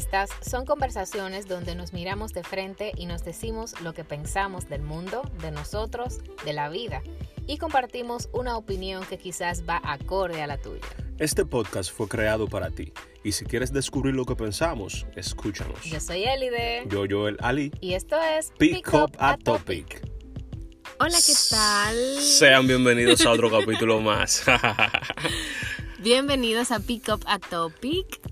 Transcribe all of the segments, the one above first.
Estas son conversaciones donde nos miramos de frente y nos decimos lo que pensamos del mundo, de nosotros, de la vida y compartimos una opinión que quizás va acorde a la tuya. Este podcast fue creado para ti y si quieres descubrir lo que pensamos, escúchanos. Yo soy Elide. Yo, Joel Ali. Y esto es Pick, Up a Topic. Hola, ¿qué tal? Sean bienvenidos a otro capítulo más. bienvenidos a Pick Up a Topic.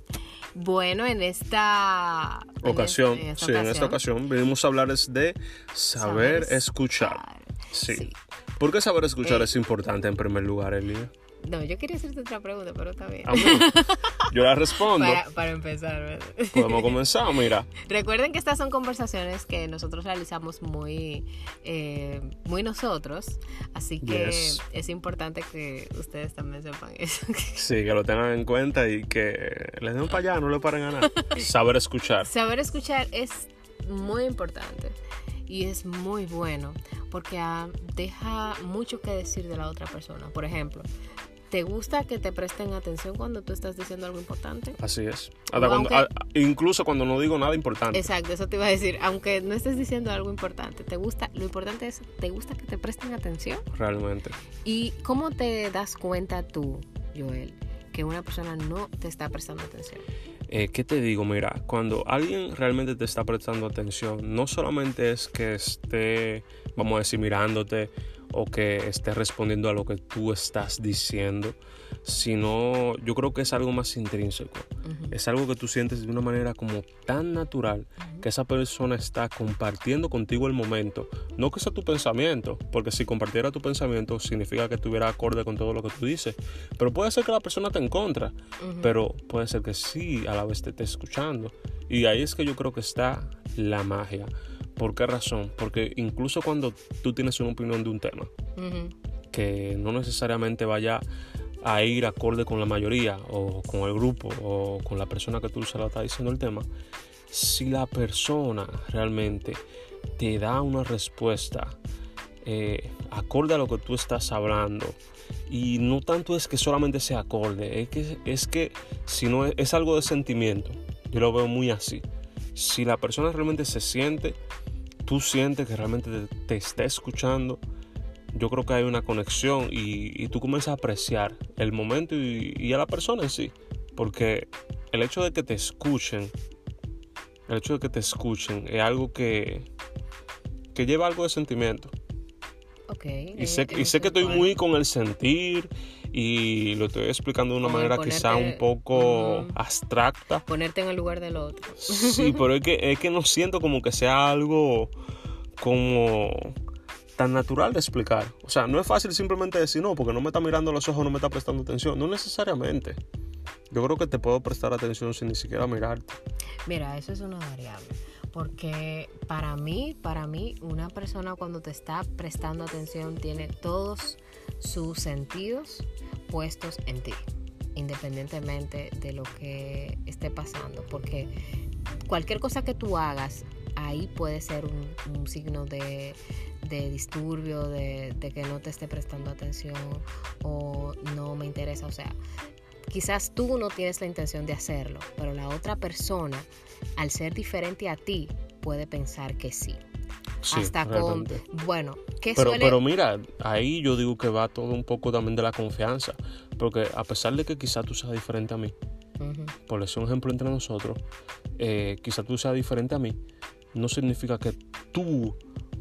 Bueno, en esta ocasión, sí, en esta ocasión venimos a hablarles de saber, escuchar. Sí. ¿Por qué saber escuchar eh, es importante en primer lugar, Elia? No, yo quería hacerte otra pregunta, pero está bien. Yo la respondo. para, empezar. Podemos comenzar, mira. Recuerden que estas son conversaciones que nosotros realizamos muy, eh, muy nosotros, así que es importante que ustedes también sepan eso. Sí, que lo tengan en cuenta y que les den para allá, no le paren a nada. Saber escuchar. Saber escuchar es muy importante y es muy bueno porque ah, deja mucho que decir de la otra persona. Por ejemplo, ¿Te gusta que te presten atención cuando tú estás diciendo algo importante? Así es. incluso cuando no digo nada importante. Exacto, eso te iba a decir. Aunque no estés diciendo algo importante, ¿te gusta? Lo importante es, ¿te gusta que te presten atención? Realmente. ¿Y cómo te das cuenta tú, Joel, que una persona no te está prestando atención? Eh, ¿Qué te digo? Mira, cuando alguien realmente te está prestando atención, no solamente es que esté, vamos a decir, mirándote o que esté respondiendo a lo que tú estás diciendo, sino yo creo que es algo más intrínseco. Es algo que tú sientes de una manera como tan natural que esa persona está compartiendo contigo el momento. No que sea tu pensamiento, porque si compartiera tu pensamiento significa que estuviera acorde con todo lo que tú dices. Pero puede ser que la persona te en contra, pero puede ser que sí a la vez te esté escuchando. Y ahí es que yo creo que está la magia. ¿Por qué razón? Porque incluso cuando tú tienes una opinión de un tema, que no necesariamente vaya a ir acorde con la mayoría o con el grupo o con la persona que tú se la está diciendo el tema, si la persona realmente te da una respuesta eh, acorde a lo que tú estás hablando, y no tanto es que solamente sea acorde, es que, es que si no es, es algo de sentimiento, yo lo veo muy así. Si la persona realmente se siente tú sientes que realmente te, está escuchando, yo creo que hay una conexión y, tú comienzas a apreciar el momento y, a la persona en sí. Porque el hecho de que te escuchen, el hecho de que te escuchen es algo que, que lleva algo de sentimiento. Okay, y sé, y sé que estoy muy con el sentir y lo estoy explicando de una manera quizá un poco abstracta. Ponerte en el lugar del otro. Sí, pero es que, es que no siento como que sea algo como tan natural de explicar. O sea, no es fácil simplemente decir no, porque no me está mirando los ojos, no me está prestando atención. No necesariamente. Yo creo que te puedo prestar atención sin ni siquiera mirarte. Mira, eso es una variable. Porque para mí, para mí, una persona cuando te está prestando atención tiene todos sus sentidos puestos en ti, independientemente de lo que esté pasando, porque cualquier cosa que tú hagas, ahí puede ser un, signo de, disturbio, de, que no te esté prestando atención o no me interesa, o sea, quizás tú no tienes la intención de hacerlo, pero la otra persona, al ser diferente a ti, puede pensar que sí. Hasta con, bueno, ¿qué pero, Pero mira, ahí yo digo que va todo un poco también de la confianza, porque a pesar de que quizás tú seas diferente a mí, por eso un ejemplo entre nosotros, eh, quizás tú seas diferente a mí, no significa que tú,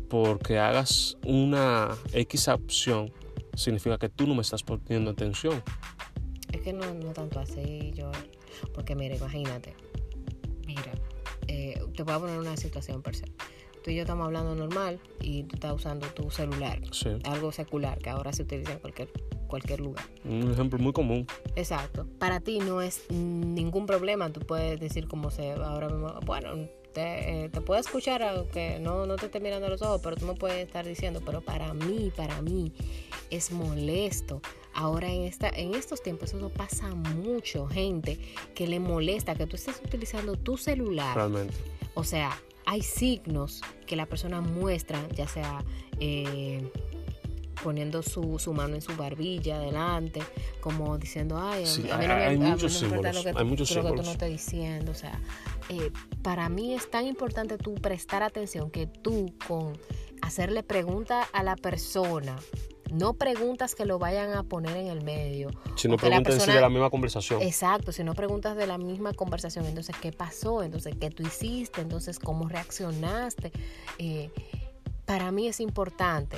porque hagas una X opción, significa que tú no me estás poniendo atención. Que no, no tanto así, yo, porque mira, imagínate, mira, eh, te voy a poner una situación per se tú y yo estamos hablando normal y tú estás usando tu celular. Algo secular que ahora se utiliza en cualquier, cualquier lugar. Un ejemplo muy común. Exacto. Para ti no es ningún problema. Tú puedes decir como se ahora mismo, bueno, te, eh, te, puedo escuchar aunque no, no te esté mirando a los ojos, pero tú me puedes estar diciendo, pero para mí, para mí es molesto. Ahora en, esta, en estos tiempos eso pasa mucho, gente que le molesta que tú estés utilizando tu celular. Realmente. O sea, hay signos que la persona muestra, ya sea eh, poniendo su, su, mano en su barbilla adelante, como diciendo, ay, a, mí no me, hay muchos símbolos, lo que, hay muchos lo que tú no estás diciendo, o sea, eh, para mí es tan importante tú prestar atención que tú con hacerle pregunta a la persona, no preguntas que lo vayan a poner en el medio. Sino preguntas de la misma conversación. Exacto, si no preguntas de la misma conversación. Entonces, ¿qué pasó? Entonces, ¿qué tú hiciste? Entonces, ¿cómo reaccionaste? Eh, para mí es importante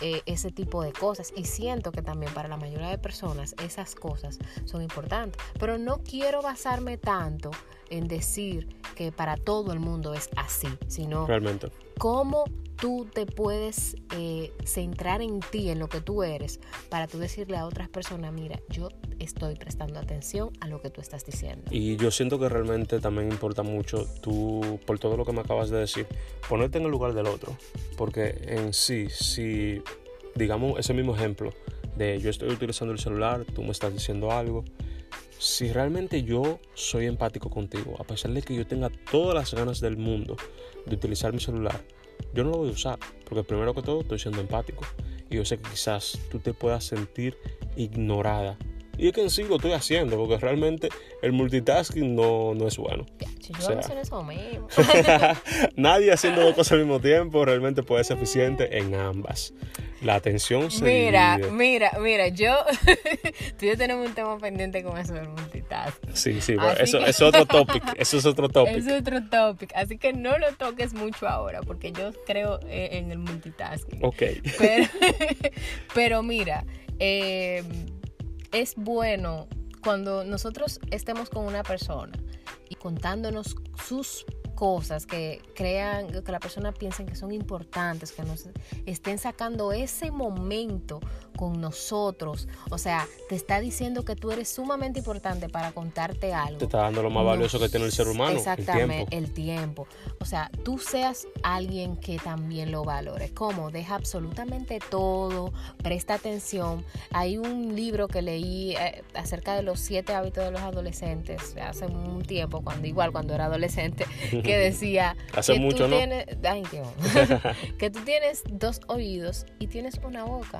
eh, ese tipo de cosas y siento que también para la mayoría de personas esas cosas son importantes. Pero no quiero basarme tanto en decir que para todo el mundo es así, sino Realmente. cómo tú te puedes eh, centrar en ti, en lo que tú eres, para tú decirle a otras personas, mira, yo estoy prestando atención a lo que tú estás diciendo. Y yo siento que realmente también importa mucho tú, por todo lo que me acabas de decir, ponerte en el lugar del otro. Porque en sí, si, digamos, ese mismo ejemplo de yo estoy utilizando el celular, tú me estás diciendo algo, si realmente yo soy empático contigo, a pesar de que yo tenga todas las ganas del mundo de utilizar mi celular, yo no lo voy a usar, porque primero que todo estoy siendo empático. Y yo sé que quizás tú te puedas sentir ignorada. Y es que en sí lo estoy haciendo, porque realmente el multitasking no, no es bueno. Si yo o sea, eso mismo. nadie haciendo dos cosas al mismo tiempo realmente puede ser eficiente en ambas. La atención se Mira, mira, mira, yo, tú y yo tenemos un tema pendiente con eso del multitasking. Sí, sí, bueno, eso es otro topic, eso es otro topic. Es otro topic, así que no lo toques mucho ahora, porque yo creo en el multitasking. Ok. Pero, pero mira, eh, es bueno cuando nosotros estemos con una persona y contándonos sus cosas que crean, que la persona piense que son importantes, que nos estén sacando ese momento con nosotros. O sea, te está diciendo que tú eres sumamente importante para contarte algo. Te está dando lo más valioso que tiene el ser humano. Exactamente, el tiempo. O sea, tú seas alguien que también lo valore. ¿Cómo? Deja absolutamente todo, presta atención. Hay un libro que leí eh, acerca de los siete hábitos de los adolescentes hace un tiempo, cuando igual cuando era adolescente, que decía hace que mucho, tú ¿no? tienes, ay, qué que tú tienes dos oídos y tienes una boca.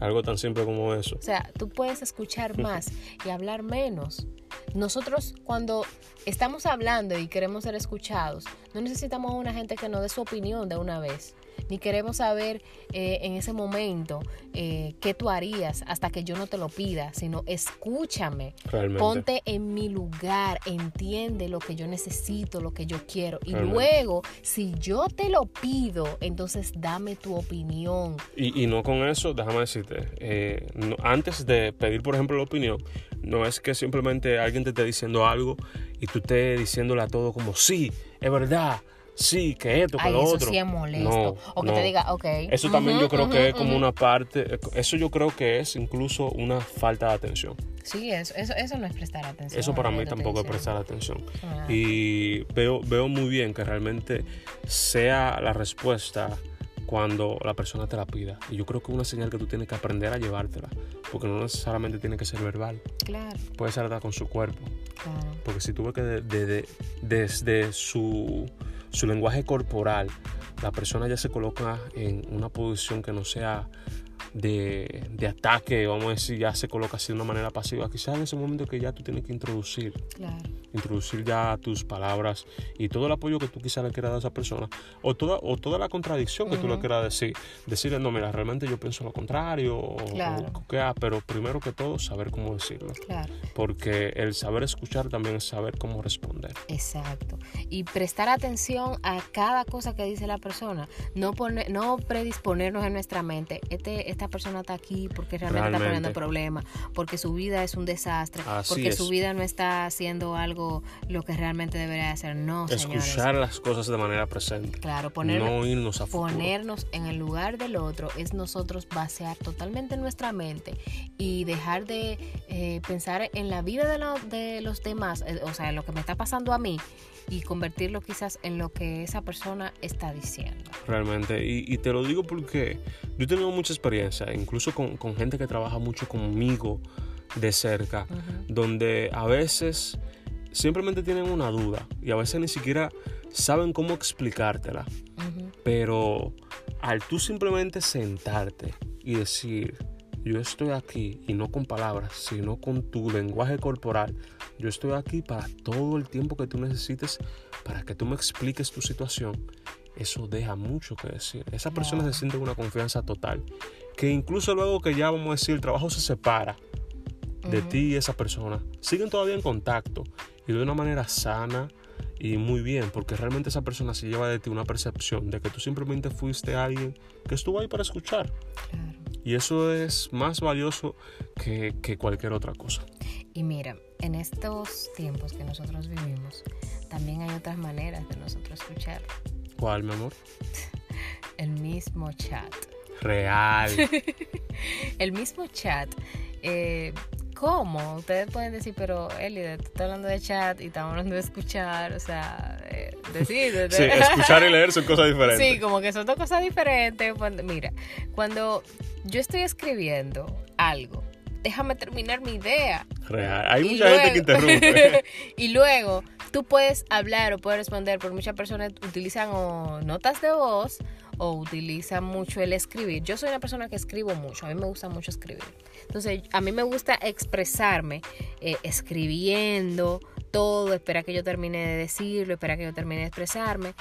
Algo tan simple como eso. O sea, tú puedes escuchar más y hablar menos. Nosotros cuando estamos hablando y queremos ser escuchados, no necesitamos a una gente que nos dé su opinión de una vez ni queremos saber eh, en ese momento eh, qué tú harías hasta que yo no te lo pida, sino escúchame, Realmente. ponte en mi lugar, entiende lo que yo necesito, lo que yo quiero. Y Realmente. luego, si yo te lo pido, entonces dame tu opinión. Y, y no con eso, déjame decirte, eh, no- antes de pedir, por ejemplo, la opinión, no es que simplemente alguien te esté diciendo algo y tú estés diciéndole a todo como, sí, es verdad, sí, que esto, que Ay, lo eso otro. sí es molesto. No, o que no. te diga, ok. Eso también yo creo que es como una parte, eso yo creo que es incluso una falta de atención. Sí, eso, eso, eso no es prestar atención. Eso para mí tampoco es prestar atención. Ah. Y veo, veo muy bien que realmente sea la respuesta cuando la persona te la pida. Y yo creo que es una señal que tú tienes que aprender a llevártela. Porque no necesariamente tiene que ser verbal. Claro, Puede ser hasta con su cuerpo. claro. Porque si tú ves que de- de- de- desde su, su lenguaje corporal la persona ya se coloca en una posición que no sea de, de ataque, vamos a decir, ya se coloca así de una manera pasiva, quizás en ese momento que ya tú tienes que introducir Claro. introducir ya tus palabras y todo el apoyo que tú quizás le quieras dar a esa persona o toda, o toda la contradicción que tú le quieras decir. Decirle, no, mira, realmente yo pienso lo contrario, o- Claro. o que, ah, pero primero que todo saber cómo decirlo. Claro, Porque el saber escuchar también es saber cómo responder. exacto. Y prestar atención a cada cosa que dice la persona. No, pone, no predisponernos en nuestra mente. Este, esta persona está aquí porque realmente, está poniendo problemas, porque su vida es un desastre, Así porque es. su vida no está haciendo algo lo que realmente debería hacer. No, señores. Escuchar las cosas de manera presente. Claro, poner, no irnos a futuro. ponernos en el lugar del otro es nosotros vaciar totalmente nuestra mente y dejar de eh, pensar en la vida de, lo- de los demás, eh, o sea, en lo que me está pasando a mí y convertirlo quizás en lo que esa persona está diciendo. Realmente. Y, y te lo digo porque yo he tenido mucha experiencia, incluso con, con gente que trabaja mucho conmigo de cerca, donde a veces simplemente tienen una duda y a veces ni siquiera saben cómo explicártela. Pero al tú simplemente sentarte y decir, yo estoy aquí y no con palabras, sino con tu lenguaje corporal. Yo estoy aquí para todo el tiempo que tú necesites para que tú me expliques tu situación. Eso deja mucho que decir. Esa persona se siente una confianza total. Que incluso luego que ya vamos a decir el trabajo se separa de ti y esa persona, siguen todavía en contacto y de una manera sana y muy bien, porque realmente esa persona se lleva de ti una percepción de que tú simplemente fuiste alguien que estuvo ahí para escuchar. Y eso es más valioso que, cualquier otra cosa. Y mira, en estos tiempos que nosotros vivimos, también hay otras maneras de nosotros escuchar. ¿Cuál, mi amor? El mismo chat. Real. el mismo chat. Eh, ¿Cómo? Ustedes pueden decir, pero Eli, tú estás hablando de chat y estamos hablando de escuchar, o sea, eh, decir. sí, escuchar y leer son cosas diferentes. Sí, como que son dos cosas diferentes. mira, cuando yo estoy escribiendo algo, déjame terminar mi idea. Real. Hay mucha gente que interrumpe. y luego tú puedes hablar o puedes responder, porque muchas personas utilizan notas de voz o utilizan mucho el escribir. Yo soy una persona que escribo mucho, a mí me gusta mucho escribir. Entonces, a mí me gusta expresarme eh, escribiendo todo, espera que yo termine de decirlo, espera que yo termine de expresarme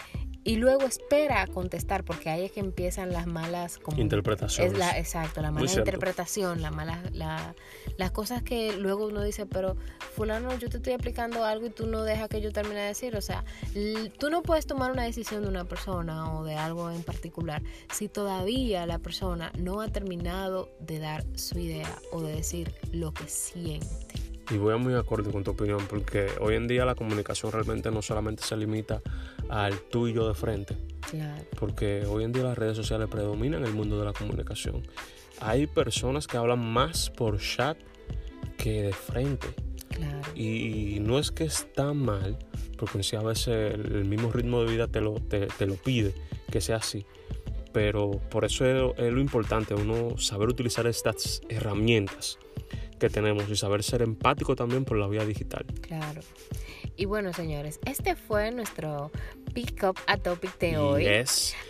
y luego espera a contestar porque ahí es que empiezan las malas interpretaciones. Es la, exacto, la mala interpretación, la mala, la, las cosas que luego uno dice, pero fulano, yo te estoy explicando algo y tú no dejas que yo termine de decir, o sea, tú no puedes tomar una decisión de una persona o de algo en particular si todavía la persona no ha terminado de dar su idea o de decir lo que siente. Y voy a muy acorde con tu opinión, porque hoy en día la comunicación realmente no solamente se limita al tú y yo de frente. Claro. Porque hoy en día las redes sociales predominan en el mundo de la comunicación. Hay personas que hablan más por chat que de frente. Claro. Y, no es que está mal, porque si a veces el, mismo ritmo de vida te lo, te, te lo pide que sea así. Pero por eso es lo importante, uno saber utilizar estas herramientas que tenemos y saber ser empático también por la vía digital. Claro. Y bueno, señores, este fue nuestro Pick Up a Topic de hoy.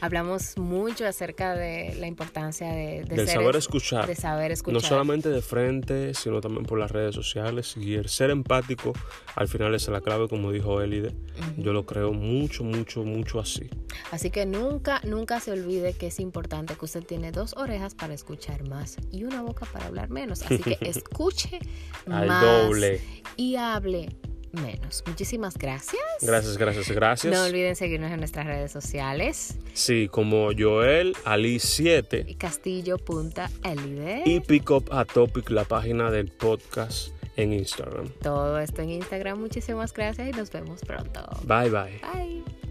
Hablamos mucho acerca de la importancia de, de saber escuchar. De saber escuchar. No solamente de frente, sino también por las redes sociales. Y el ser empático, al final es la clave, como dijo Elide. Yo lo creo mucho, mucho, mucho así. Así que nunca, nunca se olvide que es importante que usted tiene dos orejas para escuchar más y una boca para hablar menos. Así que escuche al doble. Y hable menos. Muchísimas gracias. Gracias, gracias, gracias. No olviden seguirnos en nuestras redes sociales. Sí, como Joel Ali 7 y Castillo.elide y Pick Up a Topic, la página del podcast en Instagram. Todo esto en Instagram. Muchísimas gracias y nos vemos pronto. Bye bye. Bye.